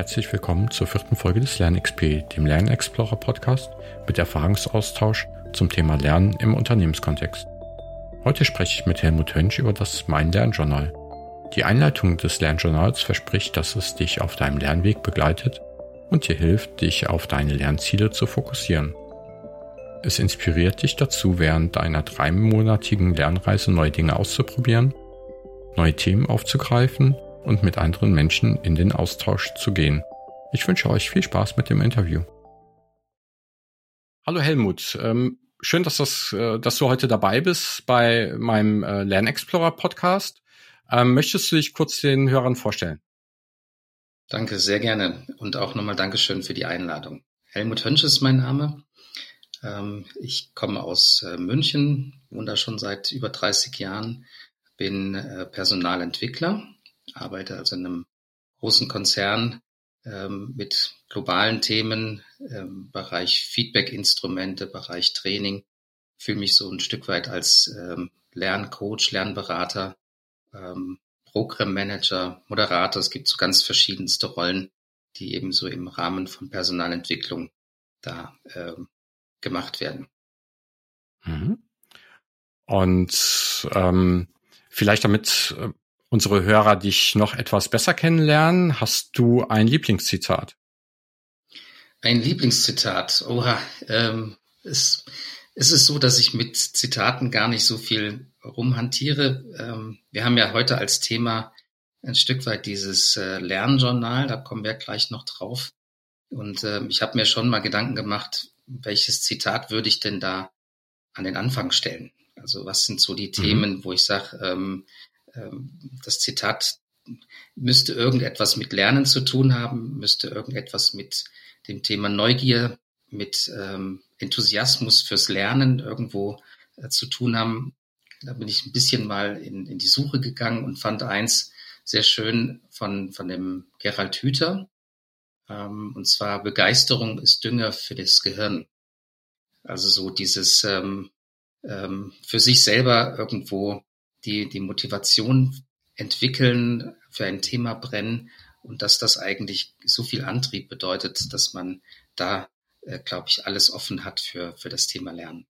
Herzlich willkommen zur vierten Folge des LernXP, dem Lernexplorer Podcast mit Erfahrungsaustausch zum Thema Lernen im Unternehmenskontext. Heute spreche ich mit Helmut Hönsch über das Mein Lernjournal. Die Einleitung des Lernjournals verspricht, dass es dich auf deinem Lernweg begleitet und dir hilft, dich auf deine Lernziele zu fokussieren. Es inspiriert dich dazu, während deiner dreimonatigen Lernreise neue Dinge auszuprobieren, neue Themen aufzugreifen und mit anderen Menschen in den Austausch zu gehen. Ich wünsche euch viel Spaß mit dem Interview. Hallo Helmut, ähm, schön, dass, das, äh, dass du heute dabei bist bei meinem äh, Lernexplorer Podcast. Ähm, möchtest du dich kurz den Hörern vorstellen? Danke, sehr gerne. Und auch nochmal Dankeschön für die Einladung. Helmut Hönsch ist mein Name. Ähm, ich komme aus äh, München, wohne da schon seit über 30 Jahren, bin Personalentwickler arbeite also in einem großen Konzern ähm, mit globalen Themen, ähm, Bereich Feedback-Instrumente, Bereich Training, fühle mich so ein Stück weit als ähm, Lerncoach, Lernberater, ähm, Programmmanager, Moderator. Es gibt so ganz verschiedenste Rollen, die eben so im Rahmen von Personalentwicklung da ähm, gemacht werden. Mhm. Und ähm, vielleicht damit äh, unsere Hörer dich noch etwas besser kennenlernen, hast du ein Lieblingszitat? Ein Lieblingszitat. Oha, ähm, es, es ist so, dass ich mit Zitaten gar nicht so viel rumhantiere. Ähm, wir haben ja heute als Thema ein Stück weit dieses äh, Lernjournal, da kommen wir gleich noch drauf. Und ähm, ich habe mir schon mal Gedanken gemacht, welches Zitat würde ich denn da an den Anfang stellen? Also was sind so die mhm. Themen, wo ich sage, ähm, das Zitat müsste irgendetwas mit Lernen zu tun haben, müsste irgendetwas mit dem Thema Neugier, mit ähm, Enthusiasmus fürs Lernen irgendwo äh, zu tun haben. Da bin ich ein bisschen mal in, in die Suche gegangen und fand eins sehr schön von, von dem Gerald Hüther. Ähm, und zwar Begeisterung ist Dünger für das Gehirn. Also so dieses ähm, ähm, für sich selber irgendwo die, die Motivation entwickeln, für ein Thema brennen und dass das eigentlich so viel Antrieb bedeutet, dass man da, äh, glaube ich, alles offen hat für, für das Thema Lernen.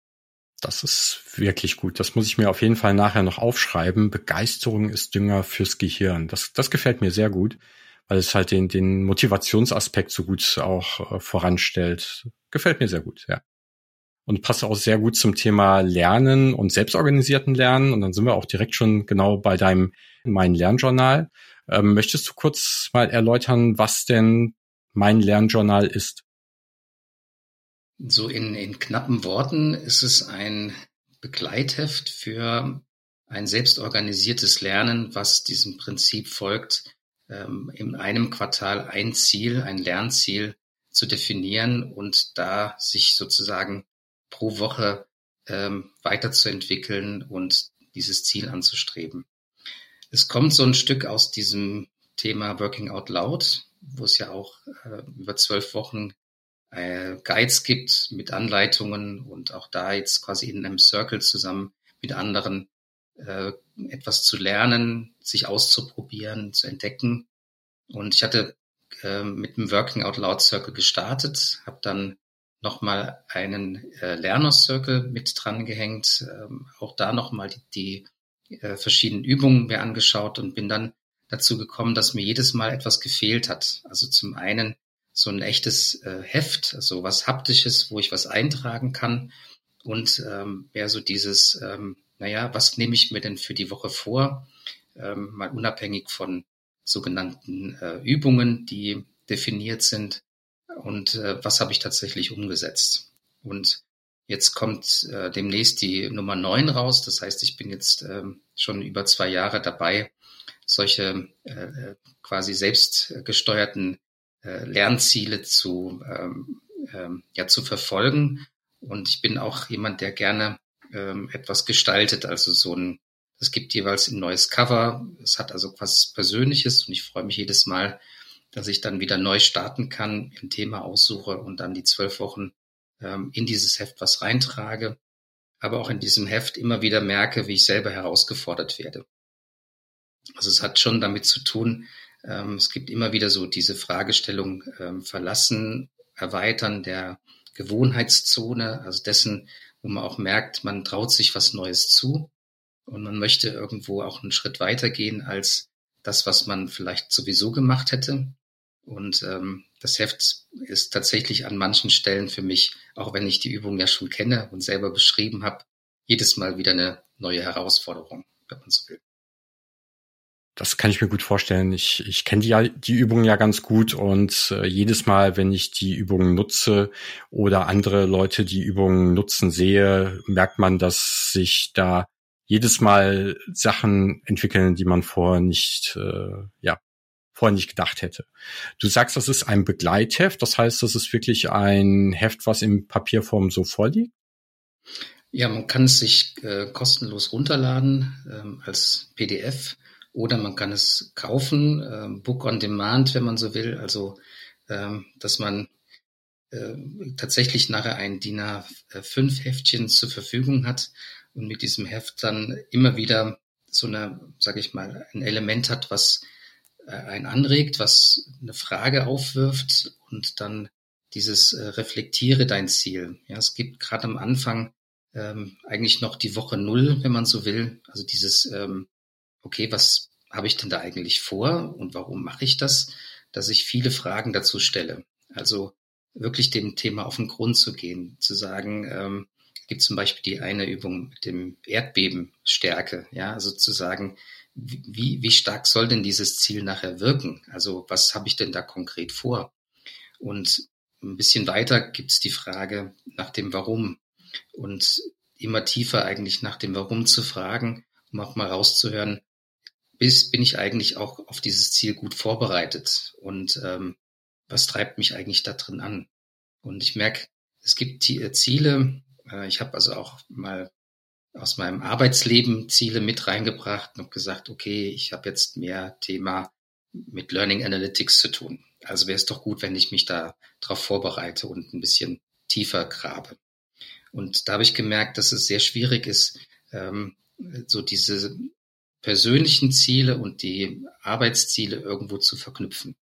Das ist wirklich gut. Das muss ich mir auf jeden Fall nachher noch aufschreiben. Begeisterung ist Dünger fürs Gehirn. Das, das gefällt mir sehr gut, weil es halt den, den Motivationsaspekt so gut auch äh, voranstellt. Gefällt mir sehr gut, ja und passt auch sehr gut zum Thema Lernen und selbstorganisierten Lernen. Und dann sind wir auch direkt schon genau bei deinem Mein Lernjournal. Ähm, möchtest du kurz mal erläutern, was denn mein Lernjournal ist? So in, in knappen Worten ist es ein Begleitheft für ein selbstorganisiertes Lernen, was diesem Prinzip folgt, ähm, in einem Quartal ein Ziel, ein Lernziel zu definieren und da sich sozusagen pro Woche ähm, weiterzuentwickeln und dieses Ziel anzustreben. Es kommt so ein Stück aus diesem Thema Working Out Loud, wo es ja auch äh, über zwölf Wochen äh, Guides gibt mit Anleitungen und auch da jetzt quasi in einem Circle zusammen mit anderen äh, etwas zu lernen, sich auszuprobieren, zu entdecken. Und ich hatte äh, mit dem Working Out Loud Circle gestartet, habe dann nochmal einen äh, Lerner-Circle mit dran gehängt, ähm, auch da nochmal die, die äh, verschiedenen Übungen mir angeschaut und bin dann dazu gekommen, dass mir jedes Mal etwas gefehlt hat. Also zum einen so ein echtes äh, Heft, also was haptisches, wo ich was eintragen kann und ähm, mehr so dieses, ähm, naja, was nehme ich mir denn für die Woche vor, ähm, mal unabhängig von sogenannten äh, Übungen, die definiert sind und äh, was habe ich tatsächlich umgesetzt. Und jetzt kommt äh, demnächst die Nummer neun raus. Das heißt, ich bin jetzt äh, schon über zwei Jahre dabei, solche äh, äh quasi selbstgesteuerten äh, Lernziele zu, ähm, ähm, ja, zu verfolgen. Und ich bin auch jemand, der gerne ähm, etwas gestaltet, also so ein es gibt jeweils ein neues Cover. Es hat also was Persönliches und ich freue mich jedes Mal, dass ich dann wieder neu starten kann, ein Thema aussuche und dann die zwölf Wochen ähm, in dieses Heft was reintrage, aber auch in diesem Heft immer wieder merke, wie ich selber herausgefordert werde. Also es hat schon damit zu tun, Ähm, es gibt immer wieder so diese Fragestellung ähm, verlassen, erweitern der Gewohnheitszone, also dessen, wo man auch merkt, man traut sich was Neues zu und man möchte irgendwo auch einen Schritt weitergehen als das, was man vielleicht sowieso gemacht hätte. Und ähm, das Heft ist tatsächlich an manchen Stellen für mich, auch wenn ich die Übung ja schon kenne und selber beschrieben habe, jedes Mal wieder eine neue Herausforderung, wenn man so will. Das kann ich mir gut vorstellen. Ich, ich kenne die, die Übungen ja ganz gut und äh, jedes Mal, wenn ich die Übungen nutze oder andere Leute die Übungen nutzen sehe, merkt man, dass sich da jedes Mal Sachen entwickeln, die man vorher nicht, äh, ja, vorher nicht gedacht hätte. Du sagst, das ist ein Begleitheft, das heißt, das ist wirklich ein Heft, was in Papierform so vorliegt? Ja, man kann es sich äh, kostenlos runterladen ähm, als PDF oder man kann es kaufen, äh, Book on Demand, wenn man so will. Also, ähm, dass man äh, tatsächlich nachher ein DIN A5 Heftchen zur Verfügung hat und mit diesem Heft dann immer wieder so eine, sage ich mal, ein Element hat, was einen anregt, was eine Frage aufwirft und dann dieses äh, reflektiere dein Ziel. Ja, es gibt gerade am Anfang ähm, eigentlich noch die Woche Null, wenn man so will. Also dieses, ähm, okay, was habe ich denn da eigentlich vor und warum mache ich das? Dass ich viele Fragen dazu stelle. Also wirklich dem Thema auf den Grund zu gehen, zu sagen, ähm, gibt zum Beispiel die eine Übung mit dem Erdbebenstärke, ja, also zu sagen, wie, wie stark soll denn dieses Ziel nachher wirken? Also was habe ich denn da konkret vor? Und ein bisschen weiter gibt es die Frage nach dem Warum und immer tiefer eigentlich nach dem Warum zu fragen, um auch mal rauszuhören, bis bin ich eigentlich auch auf dieses Ziel gut vorbereitet und ähm, was treibt mich eigentlich da drin an? Und ich merke, es gibt äh, Ziele, äh, ich habe also auch mal aus meinem Arbeitsleben Ziele mit reingebracht und gesagt, okay, ich habe jetzt mehr Thema mit Learning Analytics zu tun. Also wäre es doch gut, wenn ich mich da drauf vorbereite und ein bisschen tiefer grabe. Und da habe ich gemerkt, dass es sehr schwierig ist, ähm, so diese persönlichen Ziele und die Arbeitsziele irgendwo zu verknüpfen.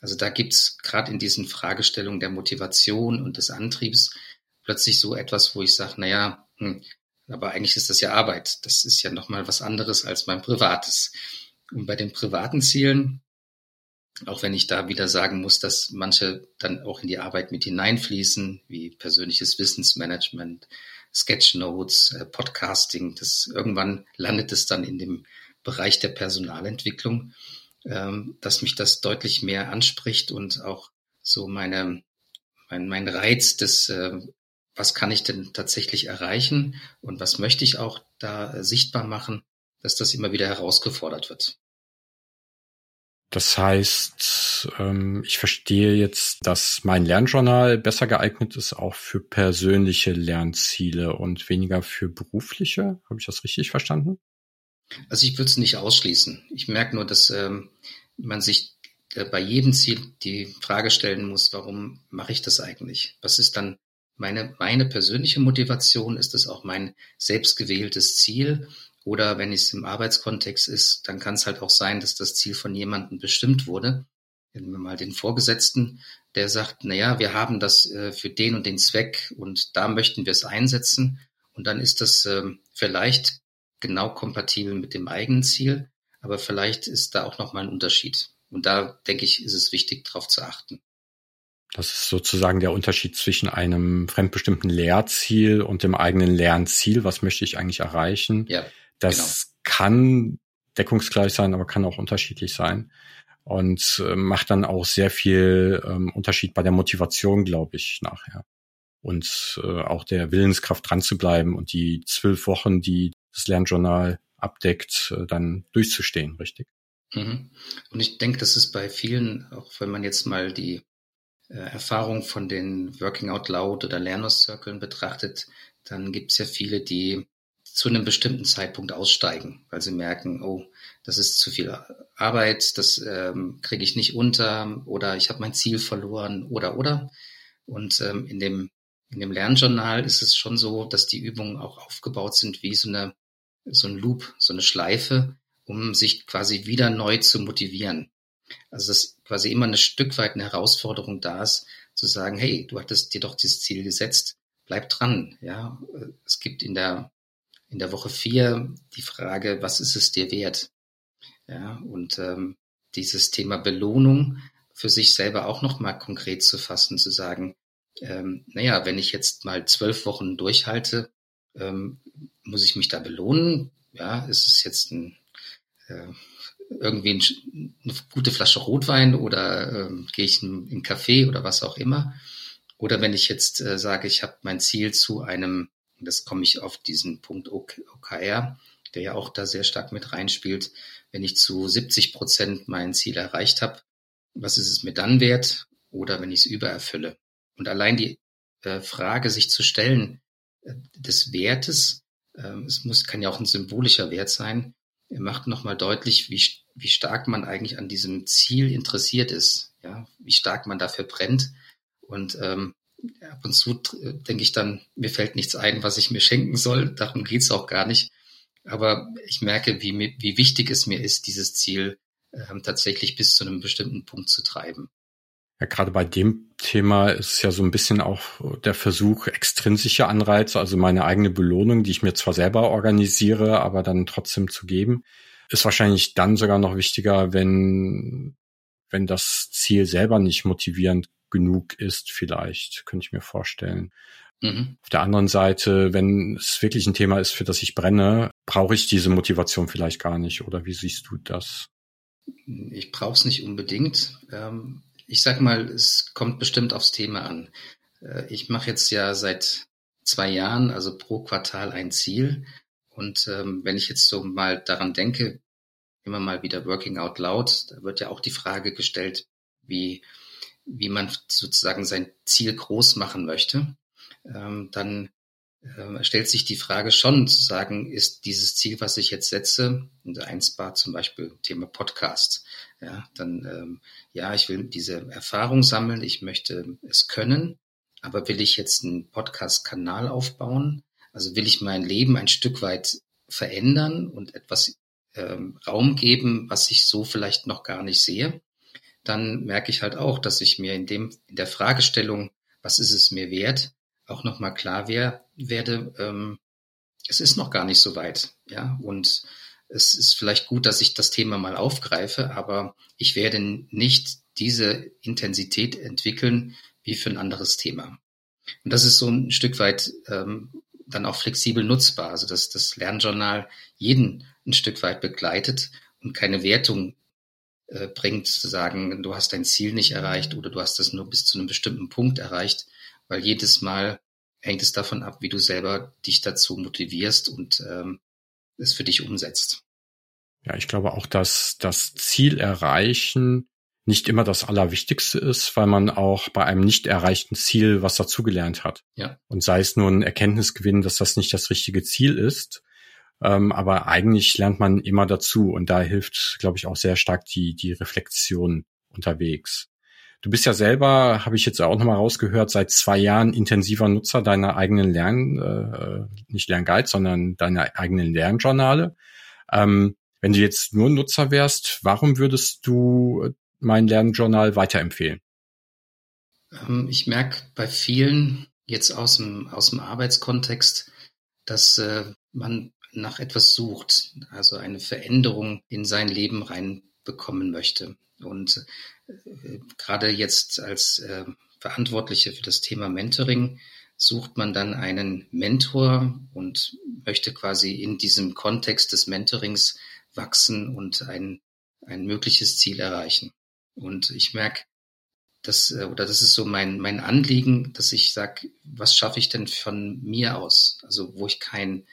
Also da gibt's gerade in diesen Fragestellungen der Motivation und des Antriebs plötzlich so etwas, wo ich sage, naja, hm, aber eigentlich ist das ja Arbeit. Das ist ja nochmal was anderes als mein privates. Und bei den privaten Zielen auch wenn ich da wieder sagen muss, dass manche dann auch in die Arbeit mit hineinfließen, wie persönliches Wissensmanagement, Sketchnotes, äh, Podcasting, das irgendwann landet es dann in dem Bereich der Personalentwicklung, ähm, dass mich das deutlich mehr anspricht und auch so meine, mein, mein Reiz des, äh, was kann ich denn tatsächlich erreichen und was möchte ich auch da äh, sichtbar machen, dass das immer wieder herausgefordert wird. Das heißt, ähm, ich verstehe jetzt, dass mein Lernjournal besser geeignet ist, auch für persönliche Lernziele und weniger für berufliche. Habe ich das richtig verstanden? Also ich würde es nicht ausschließen. Ich merke nur, dass ähm, man sich äh, bei jedem Ziel die Frage stellen muss, warum mache ich das eigentlich? Was ist dann meine, meine persönliche Motivation? Ist es auch mein selbstgewähltes Ziel? Oder wenn es im Arbeitskontext ist, dann kann es halt auch sein, dass das Ziel von jemandem bestimmt wurde. Nehmen wir mal den Vorgesetzten, der sagt, na ja, wir haben das äh, für den und den Zweck und da möchten wir es einsetzen. Und dann ist das äh, vielleicht genau kompatibel mit dem eigenen Ziel, aber vielleicht ist da auch nochmal ein Unterschied. Und da denke ich, ist es wichtig, darauf zu achten. Das ist sozusagen der Unterschied zwischen einem fremdbestimmten Lehrziel und dem eigenen Lernziel. Was möchte ich eigentlich erreichen? Ja. Das genau. kann deckungsgleich sein, aber kann auch unterschiedlich sein und äh, macht dann auch sehr viel ähm, Unterschied bei der Motivation, glaube ich, nachher. Und äh, auch der Willenskraft dran zu bleiben und die zwölf Wochen, die das Lernjournal abdeckt, äh, dann durchzustehen, richtig? Mhm. Und ich denke, das ist bei vielen, auch wenn man jetzt mal die Erfahrung von den Working Out Loud oder Learners Circles betrachtet, dann gibt es ja viele, die zu einem bestimmten Zeitpunkt aussteigen, weil sie merken, oh, das ist zu viel Arbeit, das ähm, kriege ich nicht unter oder ich habe mein Ziel verloren oder oder. Und ähm, in dem in dem Lernjournal ist es schon so, dass die Übungen auch aufgebaut sind wie so eine so ein Loop, so eine Schleife, um sich quasi wieder neu zu motivieren. Also dass quasi immer ein Stück weit eine Herausforderung da ist, zu sagen, hey, du hattest dir doch dieses Ziel gesetzt, bleib dran. Ja, es gibt in der in der Woche vier die Frage, was ist es dir wert? Ja, und ähm, dieses Thema Belohnung für sich selber auch noch mal konkret zu fassen, zu sagen, ähm, naja, wenn ich jetzt mal zwölf Wochen durchhalte, ähm, muss ich mich da belohnen? Ja, ist es jetzt ein, äh, irgendwie ein, eine gute Flasche Rotwein oder ähm, gehe ich in, in Café oder was auch immer? Oder wenn ich jetzt äh, sage, ich habe mein Ziel zu einem, das komme ich auf diesen Punkt OKR, der ja auch da sehr stark mit reinspielt, wenn ich zu 70 Prozent mein Ziel erreicht habe, was ist es mir dann wert? Oder wenn ich es übererfülle? Und allein die äh, Frage, sich zu stellen, äh, des Wertes, äh, es muss, kann ja auch ein symbolischer Wert sein, macht nochmal deutlich, wie, wie stark man eigentlich an diesem Ziel interessiert ist, ja, wie stark man dafür brennt. Und ähm, ab und zu denke ich dann, mir fällt nichts ein, was ich mir schenken soll. Darum geht's auch gar nicht. Aber ich merke, wie, wie wichtig es mir ist, dieses Ziel ähm, tatsächlich bis zu einem bestimmten Punkt zu treiben. Ja, gerade bei dem Thema ist es ja so ein bisschen auch der Versuch, extrinsische Anreize, also meine eigene Belohnung, die ich mir zwar selber organisiere, aber dann trotzdem zu geben, ist wahrscheinlich dann sogar noch wichtiger, wenn, wenn das Ziel selber nicht motivierend genug ist, vielleicht, könnte ich mir vorstellen. Mhm. Auf der anderen Seite, wenn es wirklich ein Thema ist, für das ich brenne, brauche ich diese Motivation vielleicht gar nicht. Oder wie siehst du das? Ich brauche es nicht unbedingt. Ähm, ich sag mal, es kommt bestimmt aufs Thema an. Äh, ich mache jetzt ja seit zwei Jahren, also pro Quartal ein Ziel. Und ähm, wenn ich jetzt so mal daran denke, immer mal wieder Working Out Loud, da wird ja auch die Frage gestellt, wie, wie man sozusagen sein Ziel groß machen möchte. Ähm, dann äh, stellt sich die Frage schon zu sagen, ist dieses Ziel, was ich jetzt setze, in der 1 Bar zum Beispiel Thema Podcast, ja, dann, ähm, ja, ich will diese Erfahrung sammeln, ich möchte es können, aber will ich jetzt einen Podcast-Kanal aufbauen? Also will ich mein Leben ein Stück weit verändern und etwas ähm, Raum geben, was ich so vielleicht noch gar nicht sehe? Dann merke ich halt auch, dass ich mir in dem, in der Fragestellung, was ist es mir wert, auch nochmal klar wär, werde, ähm, es ist noch gar nicht so weit, ja, und es ist vielleicht gut, dass ich das Thema mal aufgreife, aber ich werde nicht diese Intensität entwickeln wie für ein anderes Thema. Und das ist so ein Stück weit ähm, dann auch flexibel nutzbar, also dass das Lernjournal jeden ein Stück weit begleitet und keine Wertung äh, bringt, zu sagen, du hast dein Ziel nicht erreicht oder du hast das nur bis zu einem bestimmten Punkt erreicht, weil jedes Mal hängt es davon ab, wie du selber dich dazu motivierst und ähm, es für dich umsetzt. Ja, ich glaube auch, dass das Ziel erreichen nicht immer das Allerwichtigste ist, weil man auch bei einem nicht erreichten Ziel was dazugelernt hat. Ja. Und sei es nur ein Erkenntnisgewinn, dass das nicht das richtige Ziel ist. Ähm, aber eigentlich lernt man immer dazu und da hilft, glaube ich, auch sehr stark die, die Reflexion unterwegs. Du bist ja selber, habe ich jetzt auch nochmal rausgehört, seit zwei Jahren intensiver Nutzer deiner eigenen Lern, äh, nicht Lernguide, sondern deiner eigenen Lernjournale. Ähm, wenn du jetzt nur Nutzer wärst, warum würdest du mein Lernjournal weiterempfehlen? Ähm, ich merke bei vielen jetzt aus dem, aus dem Arbeitskontext, dass äh, man nach etwas sucht, also eine Veränderung in sein Leben reinbekommen möchte. Und äh, gerade jetzt als äh, Verantwortliche für das Thema Mentoring sucht man dann einen Mentor und möchte quasi in diesem Kontext des Mentorings wachsen und ein, ein mögliches Ziel erreichen. Und ich merke, das, äh, oder das ist so mein, mein Anliegen, dass ich sage, was schaffe ich denn von mir aus? Also wo ich kein,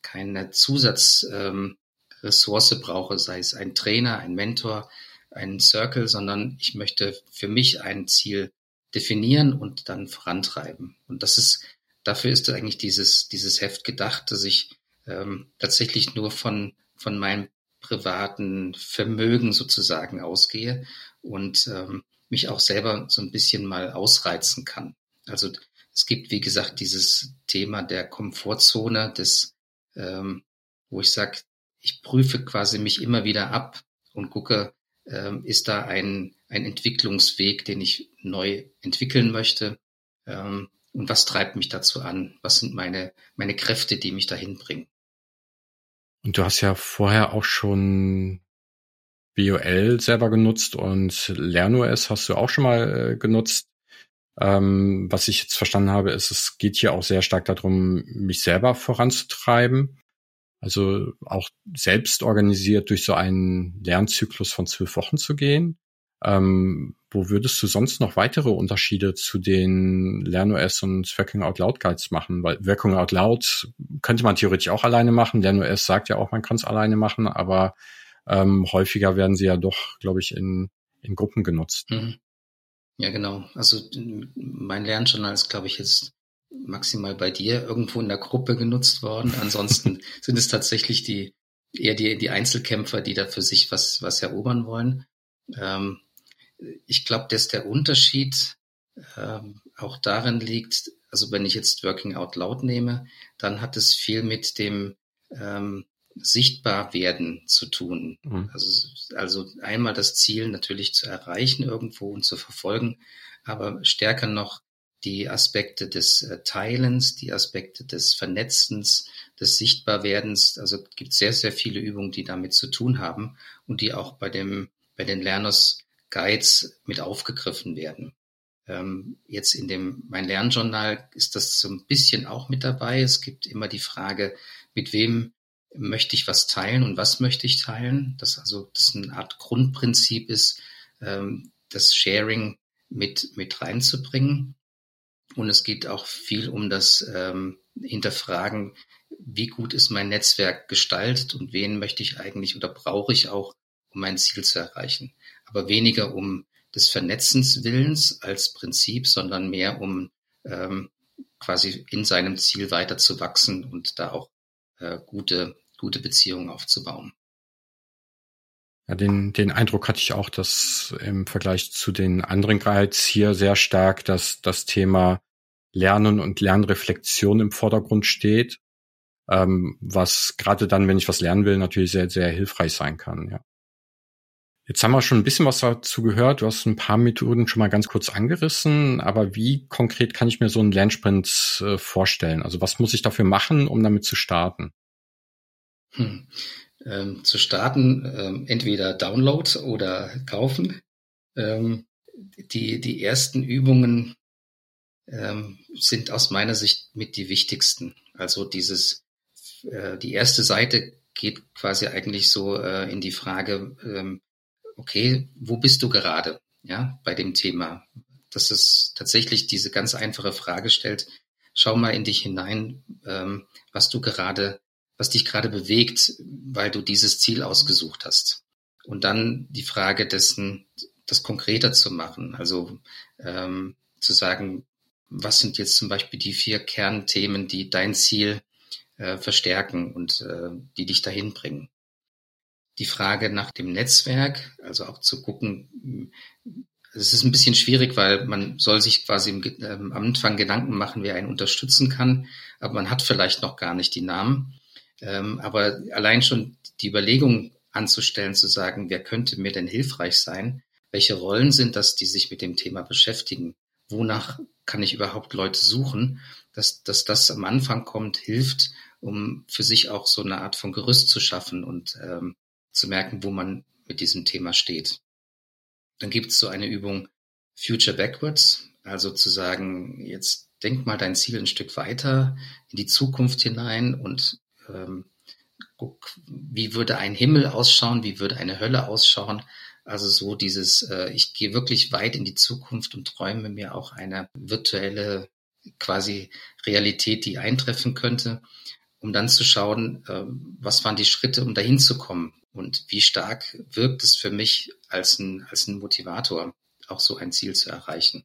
keine Zusatzressource ähm, brauche, sei es ein Trainer, ein Mentor, einen Circle, sondern ich möchte für mich ein Ziel definieren und dann vorantreiben. Und das ist, dafür ist eigentlich dieses, dieses Heft gedacht, dass ich ähm, tatsächlich nur von, von meinem privaten Vermögen sozusagen ausgehe und ähm, mich auch selber so ein bisschen mal ausreizen kann. Also es gibt, wie gesagt, dieses Thema der Komfortzone, des, ähm, wo ich sage, ich prüfe quasi mich immer wieder ab und gucke, ähm, ist da ein, ein Entwicklungsweg, den ich neu entwickeln möchte? Ähm, und was treibt mich dazu an? Was sind meine, meine Kräfte, die mich dahin bringen? Und du hast ja vorher auch schon BOL selber genutzt und LernOS hast du auch schon mal äh, genutzt. Ähm, was ich jetzt verstanden habe, ist, es geht hier auch sehr stark darum, mich selber voranzutreiben. Also auch selbst organisiert durch so einen Lernzyklus von zwölf Wochen zu gehen. Ähm, wo würdest du sonst noch weitere Unterschiede zu den LernOS und Working Out Loud Guides machen? Weil Working Out Loud könnte man theoretisch auch alleine machen. LernOS sagt ja auch, man kann es alleine machen, aber ähm, häufiger werden sie ja doch, glaube ich, in, in Gruppen genutzt. Mhm. Ja, genau. Also mein Lernjournal ist, glaube ich, jetzt maximal bei dir irgendwo in der Gruppe genutzt worden. Ansonsten sind es tatsächlich die eher die, die Einzelkämpfer, die da für sich was, was erobern wollen. Ähm, ich glaube, dass der Unterschied ähm, auch darin liegt, also wenn ich jetzt Working Out Loud nehme, dann hat es viel mit dem ähm, sichtbar werden zu tun. Mhm. Also, also einmal das Ziel natürlich zu erreichen irgendwo und zu verfolgen, aber stärker noch die Aspekte des äh, Teilens, die Aspekte des Vernetzens, des Sichtbarwerdens. Also gibt sehr, sehr viele Übungen, die damit zu tun haben und die auch bei dem, bei den Lerners Guides mit aufgegriffen werden. Ähm, jetzt in dem Mein Lernjournal ist das so ein bisschen auch mit dabei. Es gibt immer die Frage, mit wem möchte ich was teilen und was möchte ich teilen. Das also das eine Art Grundprinzip ist, ähm, das Sharing mit mit reinzubringen. Und es geht auch viel um das ähm, Hinterfragen, wie gut ist mein Netzwerk gestaltet und wen möchte ich eigentlich oder brauche ich auch, um mein Ziel zu erreichen. Aber weniger um des Vernetzens Willens als Prinzip, sondern mehr um ähm, quasi in seinem Ziel weiter zu wachsen und da auch äh, gute gute Beziehungen aufzubauen. Ja, den, den Eindruck hatte ich auch, dass im Vergleich zu den anderen Guides hier sehr stark dass das Thema Lernen und Lernreflexion im Vordergrund steht, ähm, was gerade dann, wenn ich was lernen will, natürlich sehr, sehr hilfreich sein kann. Ja. Jetzt haben wir schon ein bisschen was dazu gehört. Du hast ein paar Methoden schon mal ganz kurz angerissen, aber wie konkret kann ich mir so einen Lernsprint äh, vorstellen? Also was muss ich dafür machen, um damit zu starten? Hm. Ähm, zu starten, ähm, entweder Download oder kaufen. Ähm, die, die ersten Übungen ähm, sind aus meiner Sicht mit die wichtigsten. Also dieses, äh, die erste Seite geht quasi eigentlich so äh, in die Frage, ähm, okay, wo bist du gerade? Ja, bei dem Thema. Dass es tatsächlich diese ganz einfache Frage stellt, schau mal in dich hinein, ähm, was du gerade was dich gerade bewegt, weil du dieses Ziel ausgesucht hast. Und dann die Frage dessen, das konkreter zu machen, also ähm, zu sagen, was sind jetzt zum Beispiel die vier Kernthemen, die dein Ziel äh, verstärken und äh, die dich dahin bringen. Die Frage nach dem Netzwerk, also auch zu gucken, es ist ein bisschen schwierig, weil man soll sich quasi im, ähm, am Anfang Gedanken machen, wer einen unterstützen kann, aber man hat vielleicht noch gar nicht die Namen. Ähm, aber allein schon die Überlegung anzustellen, zu sagen, wer könnte mir denn hilfreich sein? Welche Rollen sind das, die sich mit dem Thema beschäftigen? Wonach kann ich überhaupt Leute suchen? Dass, dass das am Anfang kommt, hilft, um für sich auch so eine Art von Gerüst zu schaffen und ähm, zu merken, wo man mit diesem Thema steht. Dann gibt es so eine Übung Future Backwards, also zu sagen, jetzt denk mal dein Ziel ein Stück weiter in die Zukunft hinein und ähm, guck, wie würde ein Himmel ausschauen, wie würde eine Hölle ausschauen. Also so dieses, äh, ich gehe wirklich weit in die Zukunft und träume mir auch eine virtuelle quasi Realität, die eintreffen könnte, um dann zu schauen, äh, was waren die Schritte, um dahin zu kommen und wie stark wirkt es für mich als ein, als ein Motivator, auch so ein Ziel zu erreichen.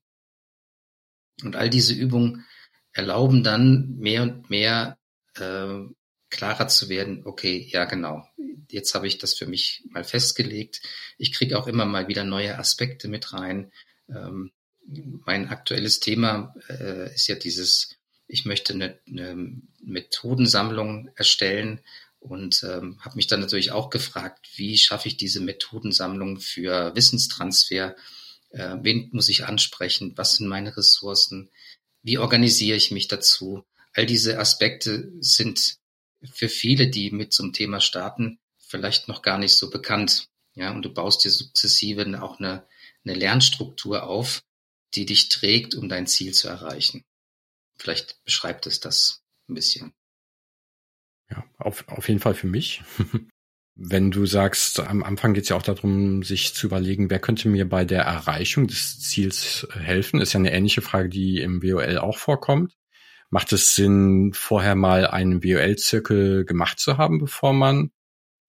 Und all diese Übungen erlauben dann mehr und mehr äh, klarer zu werden, okay, ja genau, jetzt habe ich das für mich mal festgelegt. Ich kriege auch immer mal wieder neue Aspekte mit rein. Ähm, mein aktuelles Thema äh, ist ja dieses, ich möchte eine, eine Methodensammlung erstellen, und ähm, habe mich dann natürlich auch gefragt, wie schaffe ich diese Methodensammlung für Wissenstransfer? Äh, wen muss ich ansprechen? Was sind meine Ressourcen? Wie organisiere ich mich dazu? All diese Aspekte sind für viele, die mit zum Thema starten, vielleicht noch gar nicht so bekannt. Ja, und du baust dir sukzessive auch eine, eine Lernstruktur auf, die dich trägt, um dein Ziel zu erreichen. Vielleicht beschreibt es das ein bisschen. Ja, auf, auf jeden Fall für mich. Wenn du sagst, am Anfang geht es ja auch darum, sich zu überlegen, wer könnte mir bei der Erreichung des Ziels helfen, ist ja eine ähnliche Frage, die im WOL auch vorkommt. Macht es Sinn, vorher mal einen WOL-Zirkel gemacht zu haben, bevor man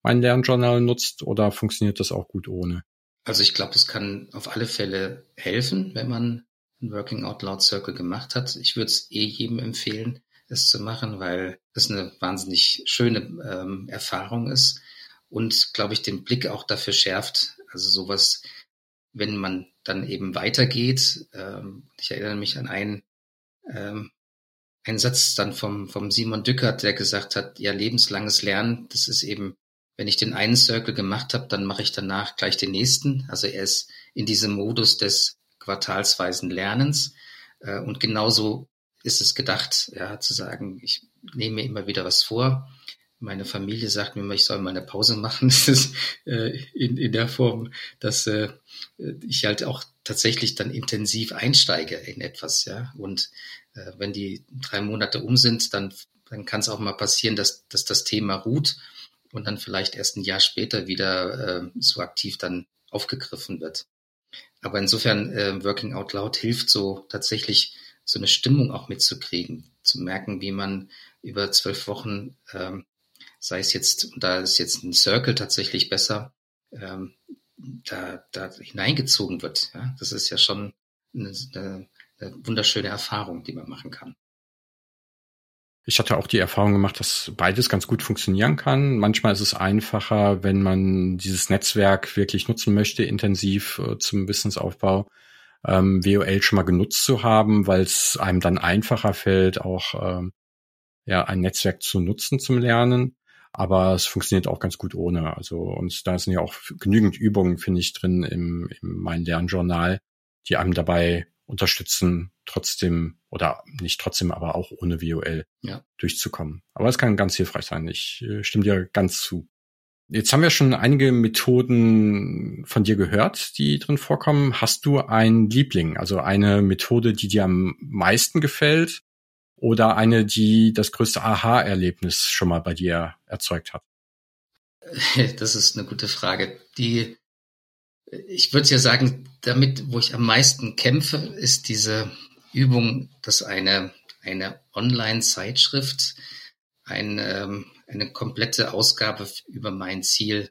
mein Lernjournal nutzt, oder funktioniert das auch gut ohne? Also ich glaube, es kann auf alle Fälle helfen, wenn man einen Working Out Loud Circle gemacht hat. Ich würde es eh jedem empfehlen, es zu machen, weil es eine wahnsinnig schöne ähm, Erfahrung ist und, glaube ich, den Blick auch dafür schärft. Also sowas, wenn man dann eben weitergeht. Ähm, ich erinnere mich an einen, ähm, einen Satz dann vom, vom Simon Dückert, der gesagt hat, ja, lebenslanges Lernen, das ist eben, wenn ich den einen Circle gemacht habe, dann mache ich danach gleich den nächsten. Also er ist in diesem Modus des quartalsweisen Lernens. Äh, und genauso ist es gedacht, ja, zu sagen, ich nehme mir immer wieder was vor. Meine Familie sagt mir immer, ich soll mal eine Pause machen. Das ist äh, in, in der Form, dass äh, ich halt auch tatsächlich dann intensiv einsteige in etwas, ja. Und wenn die drei Monate um sind, dann, dann kann es auch mal passieren, dass, dass das Thema ruht und dann vielleicht erst ein Jahr später wieder äh, so aktiv dann aufgegriffen wird. Aber insofern, äh, Working Out Loud hilft so tatsächlich so eine Stimmung auch mitzukriegen, zu merken, wie man über zwölf Wochen, ähm, sei es jetzt, und da ist jetzt ein Circle tatsächlich besser, ähm, da, da hineingezogen wird. Ja? Das ist ja schon eine, eine wunderschöne Erfahrung, die man machen kann. Ich hatte auch die Erfahrung gemacht, dass beides ganz gut funktionieren kann. Manchmal ist es einfacher, wenn man dieses Netzwerk wirklich nutzen möchte, intensiv äh, zum Wissensaufbau, ähm, WOL schon mal genutzt zu haben, weil es einem dann einfacher fällt, auch ähm, ja ein Netzwerk zu nutzen zum Lernen. Aber es funktioniert auch ganz gut ohne. Also und da sind ja auch genügend Übungen, finde ich, drin im, im mein Lernjournal, die einem dabei unterstützen, trotzdem oder nicht trotzdem, aber auch ohne WOL ja. durchzukommen. Aber es kann ganz hilfreich sein. Ich äh, stimme dir ganz zu. Jetzt haben wir schon einige Methoden von dir gehört, die drin vorkommen. Hast du einen Liebling, also eine Methode, die dir am meisten gefällt oder eine, die das größte Aha-Erlebnis schon mal bei dir erzeugt hat? Das ist eine gute Frage. Die, ich würde ja sagen, damit, wo ich am meisten kämpfe, ist diese Übung, dass eine, eine Online-Zeitschrift ein, ähm, eine komplette Ausgabe über mein Ziel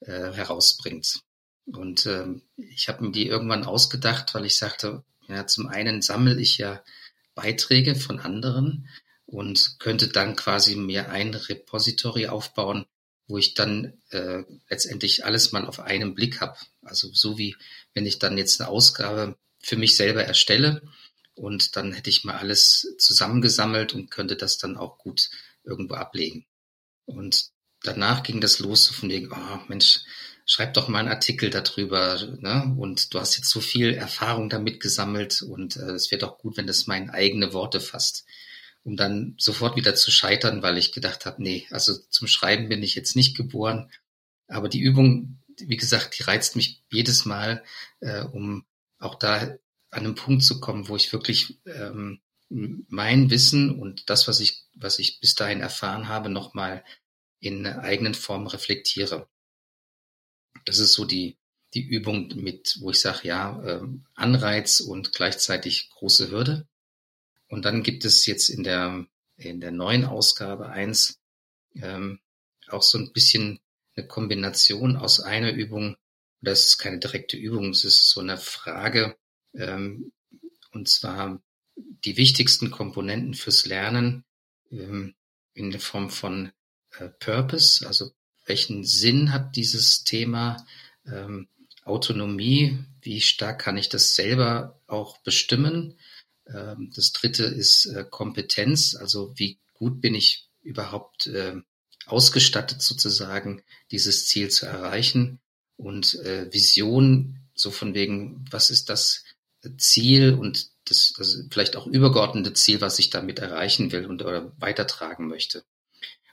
äh, herausbringt. Und ähm, ich habe mir die irgendwann ausgedacht, weil ich sagte, ja, zum einen sammle ich ja Beiträge von anderen und könnte dann quasi mir ein Repository aufbauen, wo ich dann äh, letztendlich alles mal auf einen Blick habe. Also so wie wenn ich dann jetzt eine Ausgabe für mich selber erstelle und dann hätte ich mal alles zusammengesammelt und könnte das dann auch gut irgendwo ablegen. Und danach ging das los, von wegen, oh Mensch, schreib doch mal einen Artikel darüber, ne? Und du hast jetzt so viel Erfahrung damit gesammelt und äh, es wäre doch gut, wenn das meine eigene Worte fasst. Um dann sofort wieder zu scheitern, weil ich gedacht habe, nee, also zum Schreiben bin ich jetzt nicht geboren. Aber die Übung, wie gesagt, die reizt mich jedes Mal, äh, um auch da an einen Punkt zu kommen, wo ich wirklich ähm, mein Wissen und das, was ich, was ich bis dahin erfahren habe, nochmal in eigenen Form reflektiere. Das ist so die, die Übung mit, wo ich sage, ja, ähm, Anreiz und gleichzeitig große Hürde. Und dann gibt es jetzt in der, in der neuen Ausgabe eins ähm, auch so ein bisschen eine Kombination aus einer Übung, das ist keine direkte Übung, es ist so eine Frage, ähm, und zwar die wichtigsten Komponenten fürs Lernen ähm, in der Form von äh, Purpose, also welchen Sinn hat dieses Thema, ähm, Autonomie, wie stark kann ich das selber auch bestimmen. Ähm, das dritte ist äh, Kompetenz, also wie gut bin ich überhaupt äh, ausgestattet sozusagen, dieses Ziel zu erreichen. Und äh, Vision, so von wegen, was ist das Ziel und das, das vielleicht auch übergeordnete Ziel, was ich damit erreichen will und oder weitertragen möchte.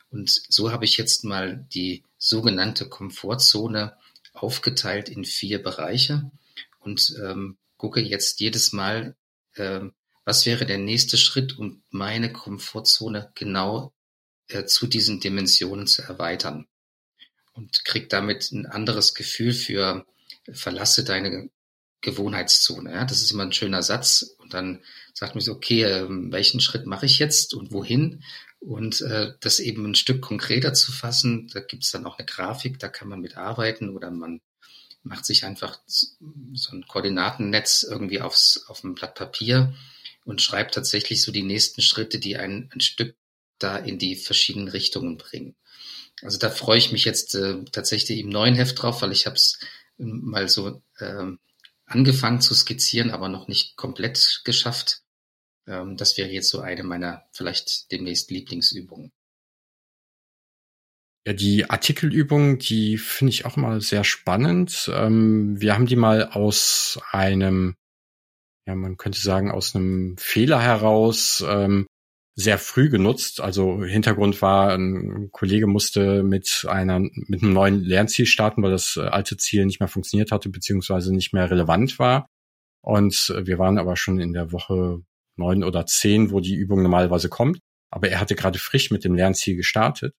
Und so habe ich jetzt mal die sogenannte Komfortzone aufgeteilt in vier Bereiche und ähm, gucke jetzt jedes Mal, ähm, was wäre der nächste Schritt, um meine Komfortzone genau zu diesen Dimensionen zu erweitern. Und krieg damit ein anderes Gefühl für verlasse deine Gewohnheitszone. Ja? Das ist immer ein schöner Satz. Und dann sagt man so, okay, äh, welchen Schritt mache ich jetzt und wohin? Und äh, das eben ein Stück konkreter zu fassen, da gibt es dann auch eine Grafik, da kann man mit arbeiten oder man macht sich einfach so ein Koordinatennetz irgendwie aufs, auf ein Blatt Papier und schreibt tatsächlich so die nächsten Schritte, die ein, ein Stück da in die verschiedenen Richtungen bringen. Also da freue ich mich jetzt äh, tatsächlich im neuen Heft drauf, weil ich habe es mal so ähm, angefangen zu skizzieren, aber noch nicht komplett geschafft. Ähm, das wäre jetzt so eine meiner vielleicht demnächst Lieblingsübungen. Ja, die Artikelübung, die finde ich auch mal sehr spannend. Ähm, wir haben die mal aus einem, ja, man könnte sagen, aus einem Fehler heraus ähm, sehr früh genutzt. Also Hintergrund war, ein Kollege musste mit einer, mit einem neuen Lernziel starten, weil das alte Ziel nicht mehr funktioniert hatte, beziehungsweise nicht mehr relevant war. Und wir waren aber schon in der Woche neun oder zehn, wo die Übung normalerweise kommt. Aber er hatte gerade frisch mit dem Lernziel gestartet.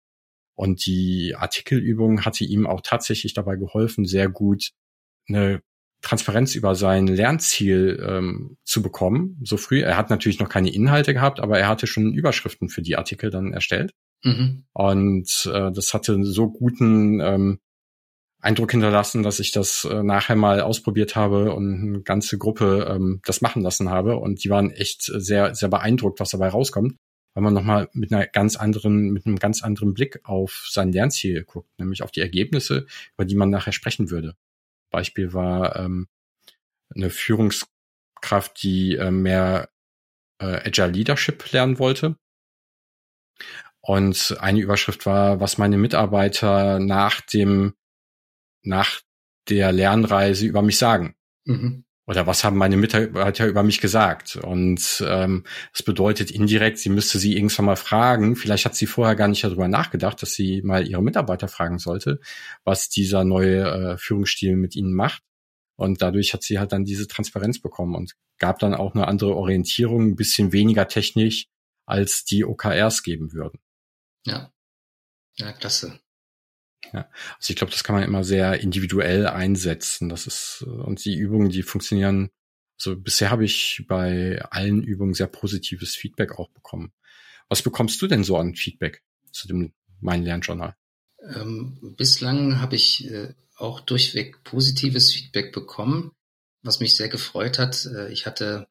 Und die Artikelübung hatte ihm auch tatsächlich dabei geholfen, sehr gut eine Transparenz über sein Lernziel ähm, zu bekommen, so früh. Er hat natürlich noch keine Inhalte gehabt, aber er hatte schon Überschriften für die Artikel dann erstellt. Mhm. Und äh, das hatte so guten ähm, Eindruck hinterlassen, dass ich das äh, nachher mal ausprobiert habe und eine ganze Gruppe ähm, das machen lassen habe. Und die waren echt sehr, sehr beeindruckt, was dabei rauskommt, weil man nochmal mit einer ganz anderen, mit einem ganz anderen Blick auf sein Lernziel guckt, nämlich auf die Ergebnisse, über die man nachher sprechen würde. Beispiel war ähm, eine Führungskraft, die äh, mehr äh, Agile Leadership lernen wollte. Und eine Überschrift war, was meine Mitarbeiter nach dem nach der Lernreise über mich sagen. Mhm. Oder was haben meine Mitarbeiter über mich gesagt? Und ähm, das bedeutet indirekt, sie müsste sie irgendwann mal fragen. Vielleicht hat sie vorher gar nicht darüber nachgedacht, dass sie mal ihre Mitarbeiter fragen sollte, was dieser neue äh, Führungsstil mit ihnen macht. Und dadurch hat sie halt dann diese Transparenz bekommen und gab dann auch eine andere Orientierung, ein bisschen weniger technisch, als die OKRs geben würden. Ja. Ja, klasse. Ja, also ich glaube, das kann man immer sehr individuell einsetzen. Das ist und die Übungen, die funktionieren. Also bisher habe ich bei allen Übungen sehr positives Feedback auch bekommen. Was bekommst du denn so an Feedback zu dem Mein Lernjournal? Ähm, bislang habe ich äh, auch durchweg positives Feedback bekommen, was mich sehr gefreut hat. Äh, ich hatte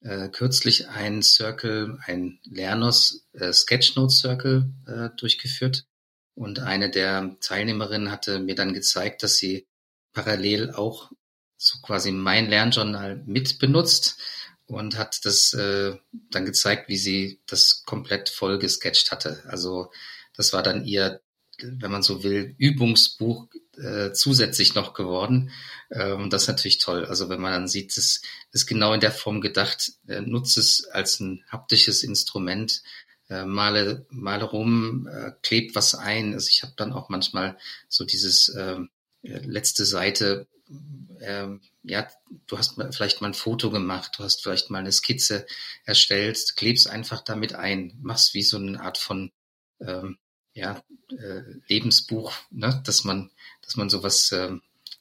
äh, kürzlich ein Circle, ein Lernos äh, Sketchnote Circle äh, durchgeführt und eine der Teilnehmerinnen hatte mir dann gezeigt, dass sie parallel auch so quasi mein Lernjournal mit benutzt und hat das äh, dann gezeigt, wie sie das komplett voll gesketcht hatte. Also das war dann ihr, wenn man so will, Übungsbuch äh, zusätzlich noch geworden. Äh, und das ist natürlich toll. Also wenn man dann sieht, das ist genau in der Form gedacht, äh, nutzt es als ein haptisches Instrument äh, male, male rum, äh, klebt was ein. Also ich habe dann auch manchmal so dieses ähm, äh, letzte Seite, äh, ja, du hast vielleicht mal ein Foto gemacht, du hast vielleicht mal eine Skizze erstellt, klebst einfach damit ein, machst wie so eine Art von ähm, ja, äh, Lebensbuch, ne? dass man, dass man sowas äh,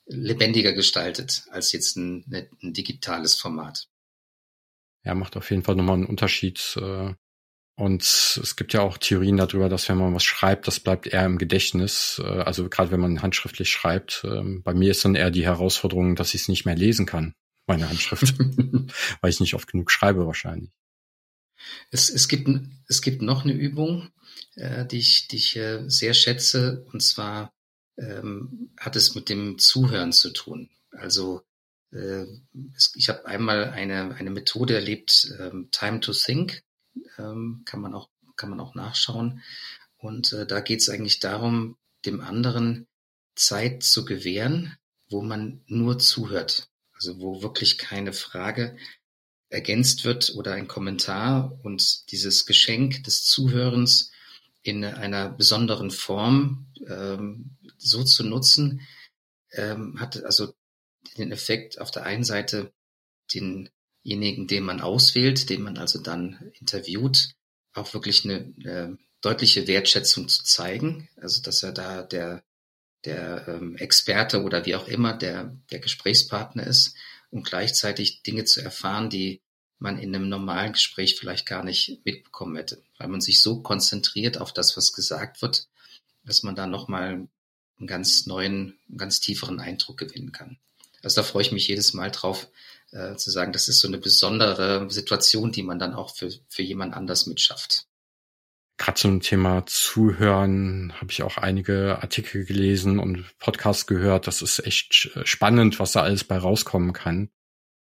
lebendiger gestaltet als jetzt ein, ein digitales Format. Ja, macht auf jeden Fall nochmal einen Unterschied, äh, und es gibt ja auch Theorien darüber, dass wenn man was schreibt, das bleibt eher im Gedächtnis. Äh, also gerade wenn man handschriftlich schreibt. Ähm, bei mir ist dann eher die Herausforderung, dass ich es nicht mehr lesen kann, meine Handschrift, weil ich nicht oft genug schreibe wahrscheinlich. Es, es, gibt, es gibt noch eine Übung, äh, die ich, die ich äh, sehr schätze, und zwar ähm, hat es mit dem Zuhören zu tun. Also äh, es, ich habe einmal eine, eine Methode erlebt, ähm, Time to Think ähm, kann man auch kann man auch nachschauen. Und äh, da geht es eigentlich darum, dem anderen Zeit zu gewähren, wo man nur zuhört. Also wo wirklich keine Frage ergänzt wird oder ein Kommentar und dieses Geschenk des Zuhörens in einer besonderen Form ähm, so zu nutzen, ähm, hat also den Effekt auf der einen Seite denjenigen, den man auswählt, den man also dann interviewt, auch wirklich eine äh, deutliche Wertschätzung zu zeigen, also dass er da der der ähm, Experte oder wie auch immer der der Gesprächspartner ist und gleichzeitig Dinge zu erfahren, die man in einem normalen Gespräch vielleicht gar nicht mitbekommen hätte, weil man sich so konzentriert auf das, was gesagt wird, dass man da nochmal einen ganz neuen, einen ganz tieferen Eindruck gewinnen kann. Also da freue ich mich jedes Mal drauf, äh, zu sagen, das ist so eine besondere Situation, die man dann auch für, für jemand anders mitschafft. Gerade zum Thema Zuhören habe ich auch einige Artikel gelesen und Podcasts gehört. Das ist echt spannend, was da alles bei rauskommen kann.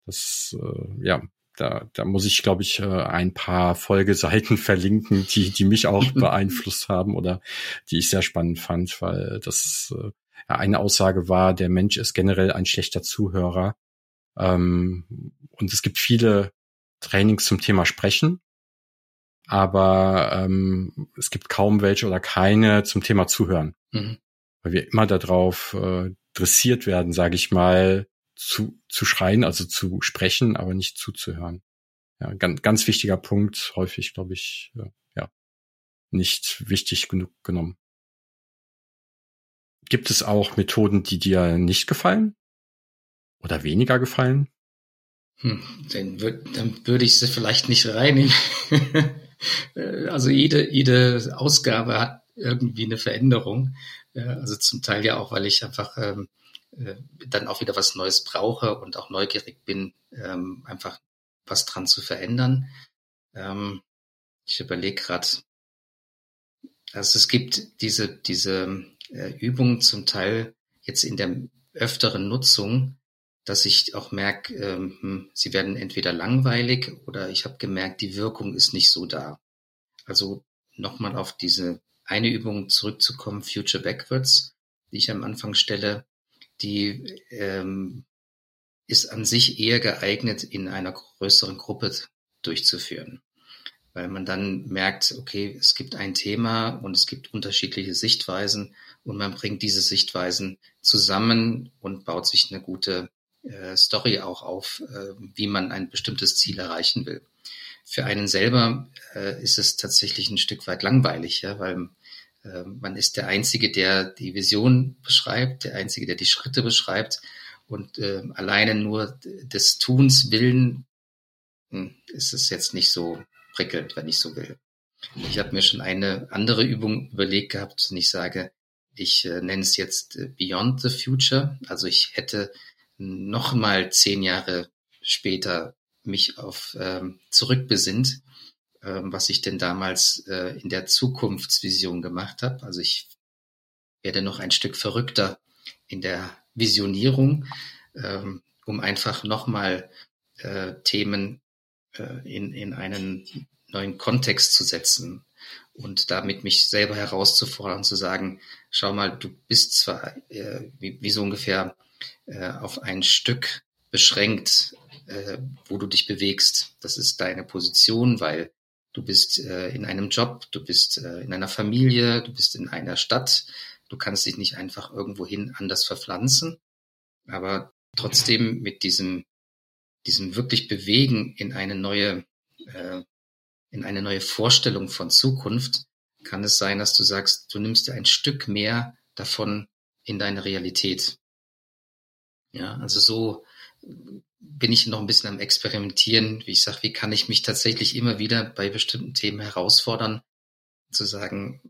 Das, äh, ja, da, da muss ich, glaube ich, äh, ein paar Folgeseiten verlinken, die, die mich auch beeinflusst haben oder die ich sehr spannend fand, weil das äh, eine Aussage war, der Mensch ist generell ein schlechter Zuhörer. Ähm, und es gibt viele Trainings zum Thema Sprechen, aber ähm, es gibt kaum welche oder keine zum Thema Zuhören. Mhm. Weil wir immer darauf äh, dressiert werden, sage ich mal, zu, zu schreien, also zu sprechen, aber nicht zuzuhören. Ja, ganz, ganz wichtiger Punkt, häufig, glaube ich, ja, nicht wichtig genug genommen. Gibt es auch Methoden, die dir nicht gefallen? Oder weniger gefallen? Hm, dann, würd, dann würde ich sie vielleicht nicht reinnehmen. also jede, jede Ausgabe hat irgendwie eine Veränderung. Also zum Teil ja auch, weil ich einfach ähm, äh, dann auch wieder was Neues brauche und auch neugierig bin, ähm, einfach was dran zu verändern. Ähm, ich überlege gerade, also es gibt diese, diese äh, Übungen zum Teil jetzt in der öfteren Nutzung, dass ich auch merke, ähm, hm, sie werden entweder langweilig oder ich habe gemerkt, die Wirkung ist nicht so da. Also nochmal auf diese eine Übung zurückzukommen, Future Backwards, die ich am Anfang stelle die ähm, ist an sich eher geeignet, in einer größeren Gruppe durchzuführen. Weil man dann merkt, okay, es gibt ein Thema und es gibt unterschiedliche Sichtweisen und man bringt diese Sichtweisen zusammen und baut sich eine gute äh, Story auch auf, äh, wie man ein bestimmtes Ziel erreichen will. Für einen selber äh, ist es tatsächlich ein Stück weit langweilig, ja, weil ähm, man ist der Einzige, der die Vision beschreibt, der Einzige, der die Schritte beschreibt und äh, alleine nur des Tuns willen hm, ist es jetzt nicht so prickelnd, wenn ich so will. Ich habe mir schon eine andere Übung überlegt gehabt und ich sage, ich äh, nenne es jetzt äh, Beyond the Future. Also ich hätte noch mal zehn Jahre später mich auf ähm, zurückbesinnt ähm, was ich denn damals äh, in der Zukunftsvision gemacht habe. Also ich werde noch ein Stück verrückter in der Visionierung, ähm, um einfach nochmal äh, Themen äh, in, in einen neuen Kontext zu setzen und damit mich selber herauszufordern, zu sagen, schau mal, du bist zwar äh, wie, wie so ungefähr äh, auf ein Stück beschränkt, äh, wo du dich bewegst. Das ist deine Position, weil Du bist äh, in einem Job, du bist äh, in einer Familie, du bist in einer Stadt. Du kannst dich nicht einfach irgendwohin anders verpflanzen. Aber trotzdem mit diesem, diesem wirklich Bewegen in eine neue, äh, in eine neue Vorstellung von Zukunft, kann es sein, dass du sagst, du nimmst dir ein Stück mehr davon in deine Realität. Ja, also so bin ich noch ein bisschen am Experimentieren, wie ich sage, wie kann ich mich tatsächlich immer wieder bei bestimmten Themen herausfordern, zu sagen,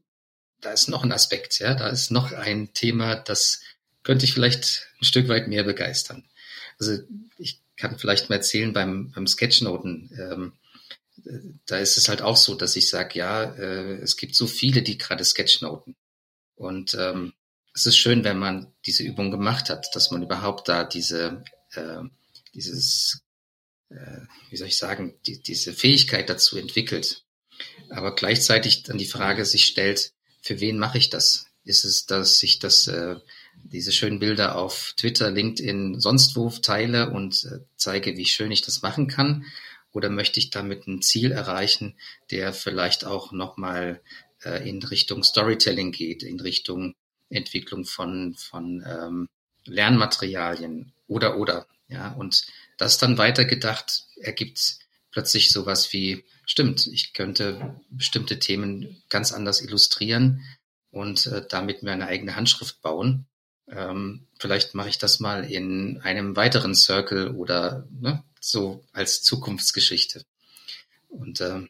da ist noch ein Aspekt, ja, da ist noch ein Thema, das könnte ich vielleicht ein Stück weit mehr begeistern. Also ich kann vielleicht mal erzählen beim, beim Sketchnoten, ähm, da ist es halt auch so, dass ich sage, ja, äh, es gibt so viele, die gerade Sketchnoten. Und ähm, es ist schön, wenn man diese Übung gemacht hat, dass man überhaupt da diese äh, dieses, äh, wie soll ich sagen, die, diese Fähigkeit dazu entwickelt. Aber gleichzeitig dann die Frage sich stellt, für wen mache ich das? Ist es, dass ich das, äh, diese schönen Bilder auf Twitter, LinkedIn, sonst wo teile und äh, zeige, wie schön ich das machen kann? Oder möchte ich damit ein Ziel erreichen, der vielleicht auch nochmal äh, in Richtung Storytelling geht, in Richtung Entwicklung von, von ähm, Lernmaterialien oder oder. Ja, und das dann weitergedacht ergibt plötzlich sowas wie, stimmt, ich könnte bestimmte Themen ganz anders illustrieren und äh, damit mir eine eigene Handschrift bauen. Ähm, vielleicht mache ich das mal in einem weiteren Circle oder ne, so als Zukunftsgeschichte. Und äh,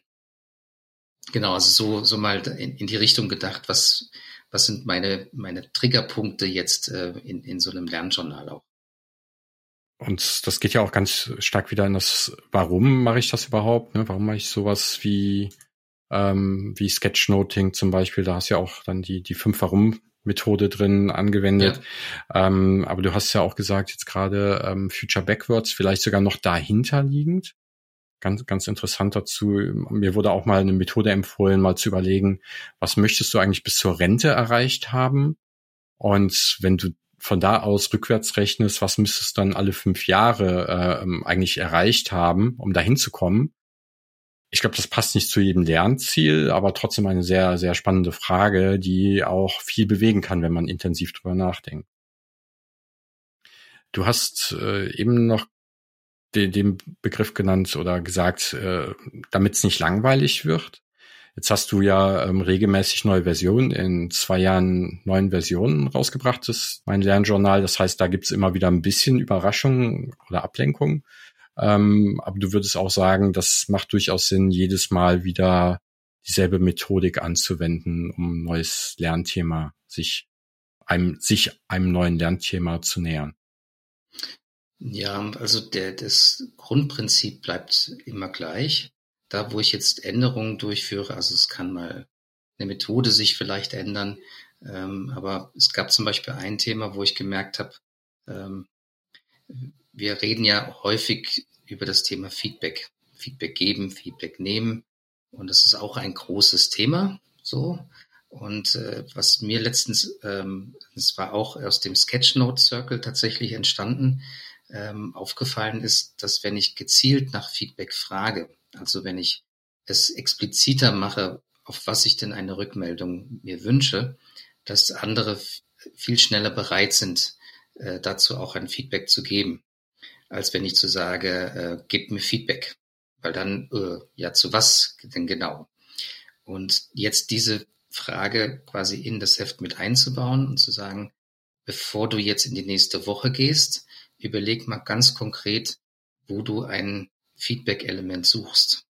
genau, also so, so mal in, in die Richtung gedacht, was, was sind meine, meine Triggerpunkte jetzt äh, in, in so einem Lernjournal auch. Und das geht ja auch ganz stark wieder in das, warum mache ich das überhaupt? Ne? Warum mache ich sowas wie, ähm, wie Sketchnoting zum Beispiel? Da hast du ja auch dann die, die fünf Warum Methode drin angewendet. Ja. Ähm, aber du hast ja auch gesagt, jetzt gerade ähm, Future Backwards, vielleicht sogar noch dahinter liegend. Ganz, ganz interessant dazu. Mir wurde auch mal eine Methode empfohlen, mal zu überlegen, was möchtest du eigentlich bis zur Rente erreicht haben? Und wenn du von da aus rückwärts rechnest, was müsstest du dann alle fünf Jahre äh, eigentlich erreicht haben, um dahin zu kommen? Ich glaube, das passt nicht zu jedem Lernziel, aber trotzdem eine sehr, sehr spannende Frage, die auch viel bewegen kann, wenn man intensiv drüber nachdenkt. Du hast äh, eben noch den, den Begriff genannt oder gesagt, äh, damit es nicht langweilig wird. Jetzt hast du ja ähm, regelmäßig neue Versionen, in zwei Jahren neuen Versionen rausgebracht, das ist mein Lernjournal. Das heißt, da gibt's immer wieder ein bisschen Überraschung oder Ablenkung. Ähm, aber du würdest auch sagen, das macht durchaus Sinn, jedes Mal wieder dieselbe Methodik anzuwenden, um ein neues Lernthema sich einem, sich einem neuen Lernthema zu nähern. Ja, also der, das Grundprinzip bleibt immer gleich. Da, wo ich jetzt Änderungen durchführe, also es kann mal eine Methode sich vielleicht ändern, ähm, aber es gab zum Beispiel ein Thema, wo ich gemerkt habe, ähm, wir reden ja häufig über das Thema Feedback. Feedback geben, Feedback nehmen. Und das ist auch ein großes Thema, so. Und äh, was mir letztens, ähm, es war auch aus dem Sketchnote Circle tatsächlich entstanden, ähm, aufgefallen ist, dass wenn ich gezielt nach Feedback frage, also wenn ich es expliziter mache, auf was ich denn eine Rückmeldung mir wünsche, dass andere viel schneller bereit sind, äh, dazu auch ein Feedback zu geben, als wenn ich zu sage, äh, gib mir Feedback. Weil dann, äh, ja, zu was denn genau? Und jetzt diese Frage quasi in das Heft mit einzubauen und zu sagen, bevor du jetzt in die nächste Woche gehst, überleg mal ganz konkret, wo du ein Feedback-Element suchst.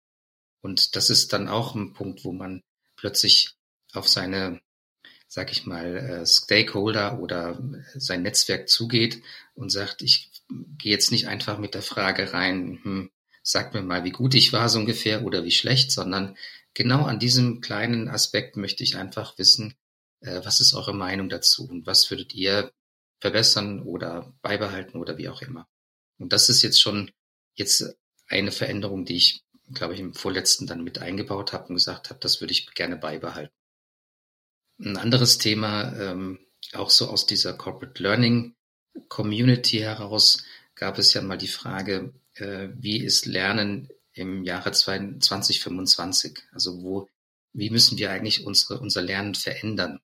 Und das ist dann auch ein Punkt, wo man plötzlich auf seine, sag ich mal, äh, Stakeholder oder sein Netzwerk zugeht und sagt, ich gehe jetzt nicht einfach mit der Frage rein, hm, sag mir mal, wie gut ich war so ungefähr oder wie schlecht, sondern genau an diesem kleinen Aspekt möchte ich einfach wissen, äh, was ist eure Meinung dazu und was würdet ihr verbessern oder beibehalten oder wie auch immer. Und das ist jetzt schon jetzt eine Veränderung, die ich, glaube ich, im vorletzten dann mit eingebaut habe und gesagt habe, das würde ich gerne beibehalten. Ein anderes Thema, ähm, auch so aus dieser Corporate Learning Community heraus, gab es ja mal die Frage, äh, wie ist Lernen im Jahre 2025? Also wo, wie müssen wir eigentlich unsere, unser Lernen verändern?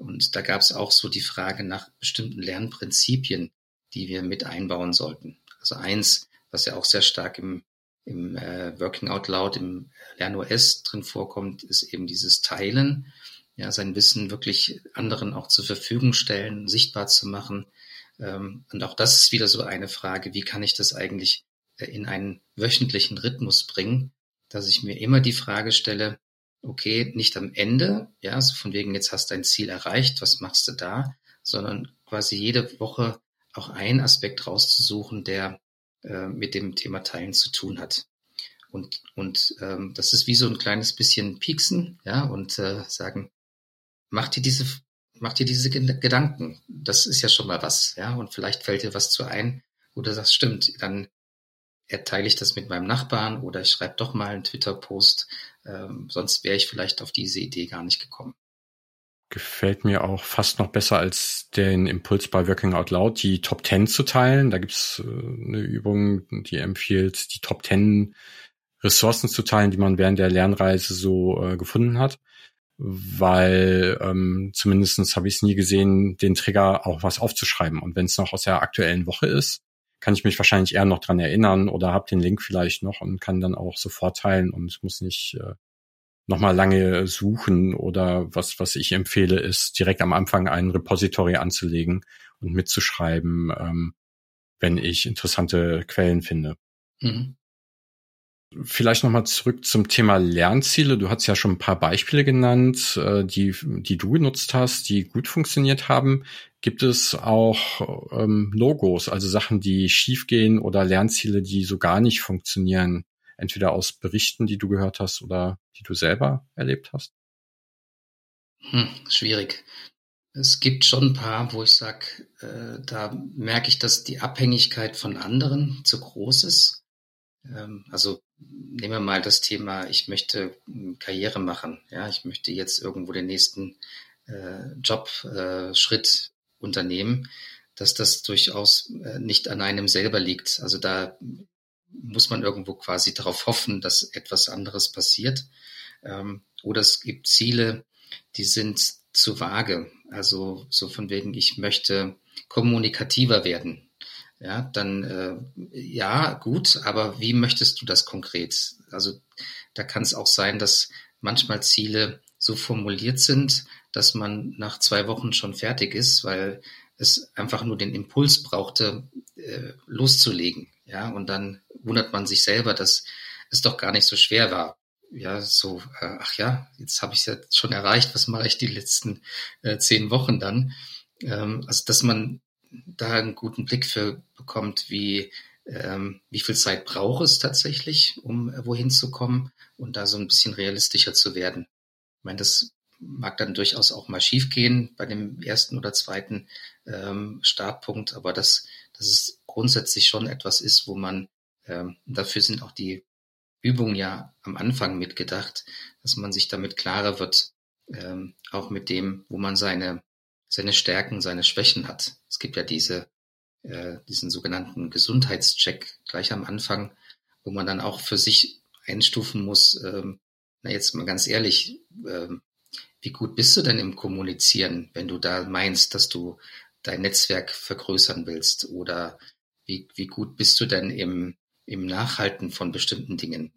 Und da gab es auch so die Frage nach bestimmten Lernprinzipien, die wir mit einbauen sollten. Also eins, was ja auch sehr stark im, im äh, Working Out Loud, im LernOS drin vorkommt, ist eben dieses Teilen, ja, sein Wissen wirklich anderen auch zur Verfügung stellen, sichtbar zu machen. Ähm, und auch das ist wieder so eine Frage, wie kann ich das eigentlich äh, in einen wöchentlichen Rhythmus bringen, dass ich mir immer die Frage stelle, okay, nicht am Ende, ja, so von wegen, jetzt hast du dein Ziel erreicht, was machst du da, sondern quasi jede Woche auch einen Aspekt rauszusuchen, der äh, mit dem Thema Teilen zu tun hat. Und, und ähm, das ist wie so ein kleines bisschen pieksen, ja, und äh, sagen, mach dir diese, mach dir diese Gedanken. Das ist ja schon mal was, ja, und vielleicht fällt dir was zu ein, wo du sagst, stimmt, dann erteile ich das mit meinem Nachbarn oder ich schreibe doch mal einen Twitter-Post, ähm, sonst wäre ich vielleicht auf diese Idee gar nicht gekommen. gefällt mir auch fast noch besser als den Impuls bei Working Out Loud, die Top 10 zu teilen. Da gibt's äh, eine Übung, die empfiehlt, die Top 10 Ressourcen zu teilen, die man während der Lernreise so äh, gefunden hat. Weil ähm, zumindestens habe ich es nie gesehen, den Trigger auch was aufzuschreiben. Und wenn es noch aus der aktuellen Woche ist, kann ich mich wahrscheinlich eher noch dran erinnern oder habe den Link vielleicht noch und kann dann auch sofort teilen und muss nicht äh, nochmal lange suchen oder was, was ich empfehle, ist direkt am Anfang ein Repository anzulegen und mitzuschreiben, ähm, wenn ich interessante Quellen finde. Mhm. Vielleicht nochmal zurück zum Thema Lernziele. Du hast ja schon ein paar Beispiele genannt, äh, die, die du genutzt hast, die gut funktioniert haben. Gibt es auch ähm, Logos, also Sachen, die schiefgehen oder Lernziele, die so gar nicht funktionieren? Entweder aus Berichten, die du gehört hast oder die du selber erlebt hast? Hm, schwierig. Es gibt schon ein paar, wo ich sage, äh, da merke ich, dass die Abhängigkeit von anderen zu groß ist. Ähm, also nehmen wir mal das Thema, ich möchte Karriere machen. Ja, ich möchte jetzt irgendwo den nächsten äh, Jobschritt äh, unternehmen, dass das durchaus äh, nicht an einem selber liegt. Also da muss man irgendwo quasi darauf hoffen, dass etwas anderes passiert. Ähm, oder es gibt Ziele, die sind zu vage. Also so von wegen, ich möchte kommunikativer werden ja, dann äh, ja, gut, aber wie möchtest du das konkret? Also da kann es auch sein, dass manchmal Ziele so formuliert sind, dass man nach zwei Wochen schon fertig ist, weil es einfach nur den Impuls brauchte, äh, loszulegen. Ja, und dann wundert man sich selber, dass es doch gar nicht so schwer war. Ja, so, äh, ach ja, jetzt habe ich es ja schon erreicht, was mache ich die letzten äh, zehn Wochen dann? Ähm, also, dass man da einen guten Blick für bekommt, wie, ähm, wie viel Zeit braucht es tatsächlich, um äh, wohin zu kommen und da so ein bisschen realistischer zu werden. Ich meine, das mag dann durchaus auch mal schiefgehen bei dem ersten oder zweiten ähm, Startpunkt, aber dass, dass es grundsätzlich schon etwas ist, wo man, ähm, dafür sind auch die Übungen ja am Anfang mitgedacht, dass man sich damit klarer wird, ähm, auch mit dem, wo man seine seine Stärken, seine Schwächen hat. Es gibt ja diese, äh, diesen sogenannten Gesundheitscheck gleich am Anfang, wo man dann auch für sich einstufen muss, ähm, na jetzt mal ganz ehrlich, ähm, wie gut bist du denn im Kommunizieren, wenn du da meinst, dass du dein Netzwerk vergrößern willst? Oder wie, wie gut bist du denn im, im Nachhalten von bestimmten Dingen?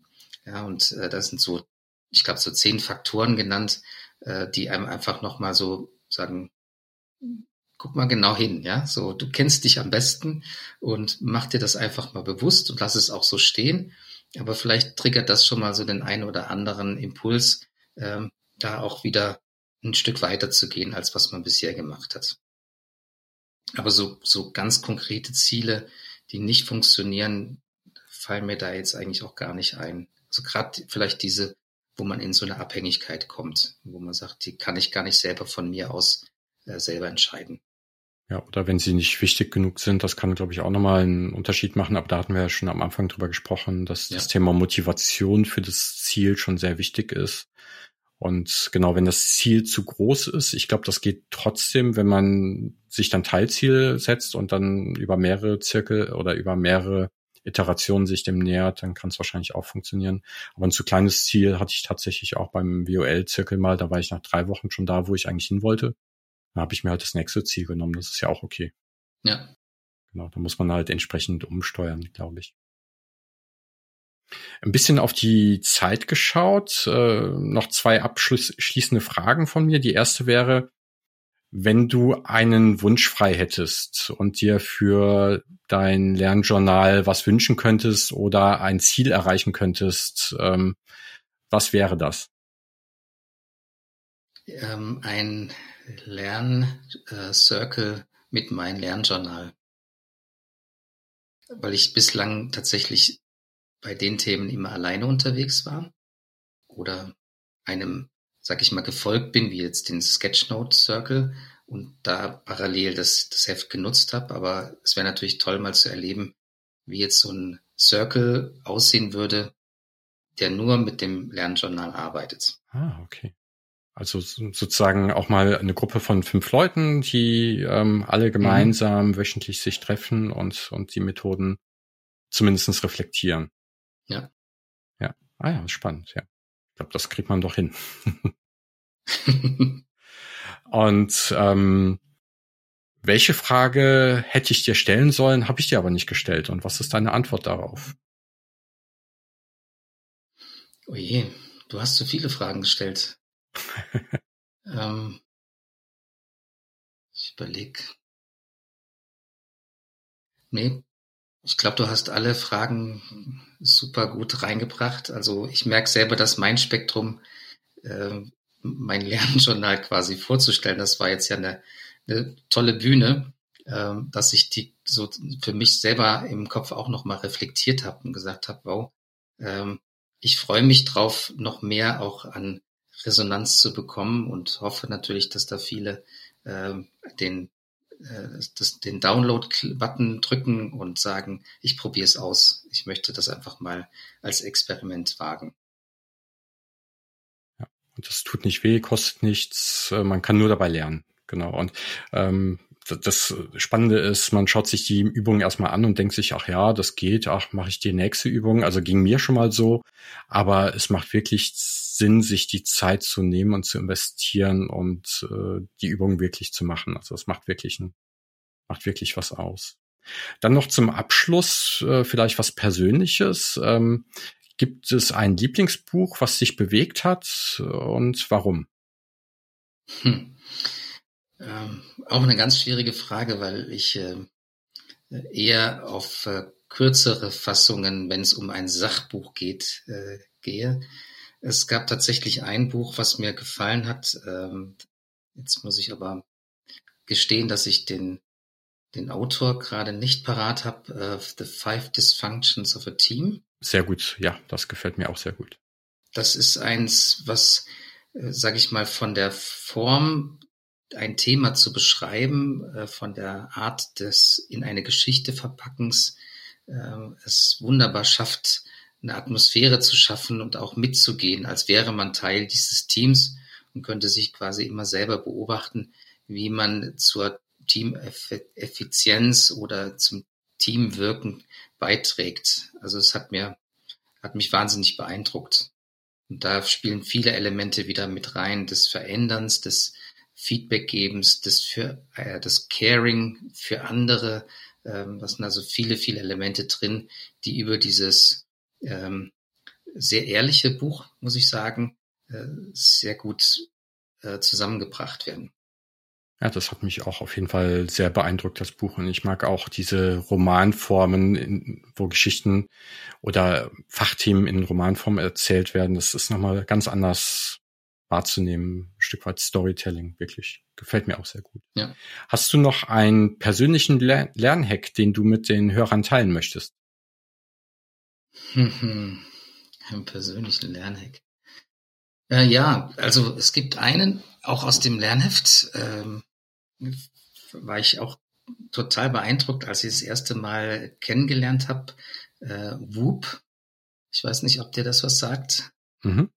Ja, und äh, das sind so, ich glaube, so zehn Faktoren genannt, äh, die einem einfach nochmal so sagen, guck mal genau hin, ja, so, du kennst dich am besten und mach dir das einfach mal bewusst und lass es auch so stehen. Aber vielleicht triggert das schon mal so den einen oder anderen Impuls, ähm, da auch wieder ein Stück weiter zu gehen, als was man bisher gemacht hat. Aber so, so ganz konkrete Ziele, die nicht funktionieren, fallen mir da jetzt eigentlich auch gar nicht ein. Also gerade vielleicht diese, wo man in so eine Abhängigkeit kommt, wo man sagt, die kann ich gar nicht selber von mir aus äh, selber entscheiden. Ja, oder wenn sie nicht wichtig genug sind, das kann, glaube ich, auch nochmal einen Unterschied machen. Aber da hatten wir ja schon am Anfang drüber gesprochen, dass ja. das Thema Motivation für das Ziel schon sehr wichtig ist. Und genau, wenn das Ziel zu groß ist, ich glaube, das geht trotzdem, wenn man sich dann Teilziel setzt und dann über mehrere Zirkel oder über mehrere Iterationen sich dem nähert, dann kann es wahrscheinlich auch funktionieren. Aber ein zu kleines Ziel hatte ich tatsächlich auch beim WOL-Zirkel mal. Da war ich nach drei Wochen schon da, wo ich eigentlich hin wollte. Da habe ich mir halt das nächste Ziel genommen. Das ist ja auch okay. Ja. Genau, da muss man halt entsprechend umsteuern, glaube ich. Ein bisschen auf die Zeit geschaut. Äh, noch zwei abschließende Fragen von mir. Die erste wäre, wenn du einen Wunsch frei hättest und dir für dein Lernjournal was wünschen könntest oder ein Ziel erreichen könntest, ähm, was wäre das? Ähm, ein Lerncircle äh, mit meinem Lernjournal. Weil ich bislang tatsächlich bei den Themen immer alleine unterwegs war oder einem, sag ich mal, gefolgt bin, wie jetzt den Sketchnote Circle und da parallel das, das Heft genutzt habe. Aber es wäre natürlich toll, mal zu erleben, wie jetzt so ein Circle aussehen würde, der nur mit dem Lernjournal arbeitet. Ah, okay. Also sozusagen auch mal eine Gruppe von fünf Leuten, die ähm, alle mhm. gemeinsam mhm. wöchentlich sich treffen und, und die Methoden zumindestens reflektieren. Ja. Ja. Ah ja, spannend, ja. Ich glaube, das kriegt man doch hin. und ähm, welche Frage hätte ich dir stellen sollen, habe ich dir aber nicht gestellt. Und was ist deine Antwort darauf? Oje, du hast so viele Fragen gestellt. ähm, ich überlege. Nee, ich glaube, du hast alle Fragen super gut reingebracht. Also ich merke selber, dass mein Spektrum, äh, mein Lernjournal quasi vorzustellen, das war jetzt ja eine, eine tolle Bühne, äh, dass ich die so für mich selber im Kopf auch nochmal reflektiert habe und gesagt habe, wow, ähm, ich freue mich drauf, noch mehr auch an Resonanz zu bekommen und hoffe natürlich, dass da viele äh, den, das, den Download-Button drücken und sagen, ich probiere es aus. Ich möchte das einfach mal als Experiment wagen. Ja, und das tut nicht weh, kostet nichts, äh, man kann nur dabei lernen. Genau. Und ähm, das Spannende ist, man schaut sich die Übung erstmal an und denkt sich, ach ja, das geht, ach, mache ich die nächste Übung. Also ging mir schon mal so, aber es macht wirklich Sinn, sich die Zeit zu nehmen und zu investieren und äh, die Übung wirklich zu machen. Also es macht wirklich ein, macht wirklich was aus. Dann noch zum Abschluss äh, vielleicht was Persönliches. Ähm, gibt es ein Lieblingsbuch, was dich bewegt hat und warum? Hm. Ähm, auch eine ganz schwierige Frage, weil ich äh, eher auf äh, kürzere Fassungen, wenn es um ein Sachbuch geht, äh, gehe. Es gab tatsächlich ein Buch, was mir gefallen hat. Ähm, jetzt muss ich aber gestehen, dass ich den, den Autor gerade nicht parat habe. Äh, The Five Dysfunctions of a Team. Sehr gut, ja, das gefällt mir auch sehr gut. Das ist eins, was, äh, sage ich mal, von der Form ein Thema zu beschreiben, äh, von der Art des in eine Geschichte verpackens, äh, es wunderbar schafft, eine Atmosphäre zu schaffen und auch mitzugehen, als wäre man Teil dieses Teams und könnte sich quasi immer selber beobachten, wie man zur Teameffizienz oder zum Teamwirken beiträgt. Also es hat mir, hat mich wahnsinnig beeindruckt. Und da spielen viele Elemente wieder mit rein, des Veränderns, des Feedbackgebens, des für äh, das Caring für andere. Ähm, das sind also viele, viele Elemente drin, die über dieses ähm, sehr ehrliche Buch, muss ich sagen, äh, sehr gut äh, zusammengebracht werden. Ja, das hat mich auch auf jeden Fall sehr beeindruckt, das Buch. Und ich mag auch diese Romanformen, in, wo Geschichten oder Fachthemen in Romanform erzählt werden. Das ist nochmal ganz anders wahrzunehmen, ein Stück weit Storytelling, wirklich. Gefällt mir auch sehr gut. Ja. Hast du noch einen persönlichen Ler Lernhack, den du mit den Hörern teilen möchtest? Einen persönlichen Lernhack. Äh, ja, also es gibt einen, auch aus dem Lernheft, ähm, war ich auch total beeindruckt, als ich das erste Mal kennengelernt habe. Äh, Whoop. Ich weiß nicht, ob dir das was sagt. Mhm.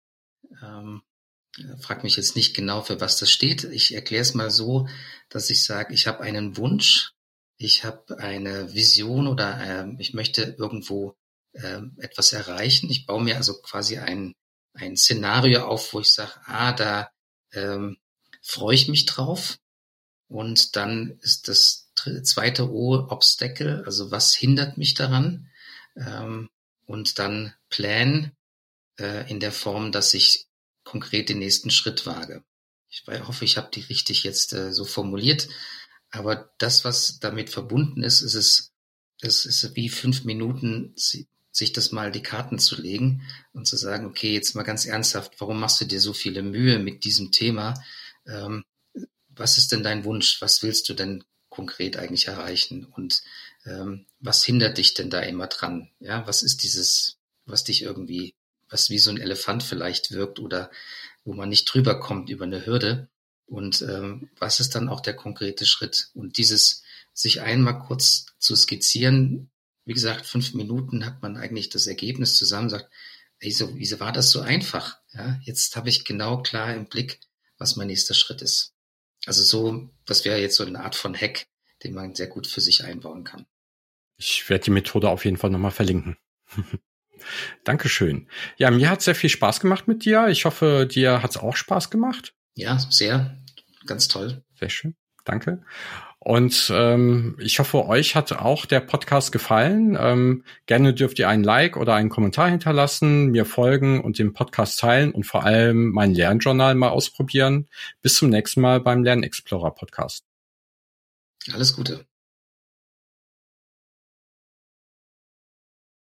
Ähm, frag mich jetzt nicht genau, für was das steht. Ich erkläre es mal so, dass ich sage, ich habe einen Wunsch, ich habe eine Vision oder äh, ich möchte irgendwo äh, etwas erreichen. Ich baue mir also quasi ein, ein Szenario auf, wo ich sage, ah, da ähm, freue ich mich drauf. Und dann ist das zweite O Obstacle, also was hindert mich daran? Ähm, und dann Plan äh, in der Form, dass ich konkret den nächsten Schritt wage. Ich hoffe, ich habe die richtig jetzt äh, so formuliert. Aber das, was damit verbunden ist, ist es, es ist wie fünf Minuten, sich das mal die Karten zu legen und zu sagen, okay, jetzt mal ganz ernsthaft, warum machst du dir so viele Mühe mit diesem Thema? Ähm, was ist denn dein Wunsch? Was willst du denn konkret eigentlich erreichen? Und ähm, was hindert dich denn da immer dran? Ja, was ist dieses, was dich irgendwie was wie so ein Elefant vielleicht wirkt oder wo man nicht drüber kommt über eine Hürde. Und ähm, was ist dann auch der konkrete Schritt? Und dieses sich einmal kurz zu skizzieren, wie gesagt, fünf Minuten hat man eigentlich das Ergebnis zusammen, sagt, ey, so, wieso war das so einfach? Ja, jetzt habe ich genau klar im Blick, was mein nächster Schritt ist. Also so, das wäre jetzt so eine Art von Hack, den man sehr gut für sich einbauen kann. Ich werde die Methode auf jeden Fall nochmal verlinken. Dankeschön. Ja, mir hat sehr viel Spaß gemacht mit dir. Ich hoffe, dir hat es auch Spaß gemacht. Ja, sehr. Ganz toll. Sehr schön. Danke. Und ähm, ich hoffe, euch hat auch der Podcast gefallen. Ähm, gerne dürft ihr einen Like oder einen Kommentar hinterlassen, mir folgen und den Podcast teilen und vor allem mein Lernjournal mal ausprobieren. Bis zum nächsten Mal beim Lernexplorer Podcast. Alles Gute.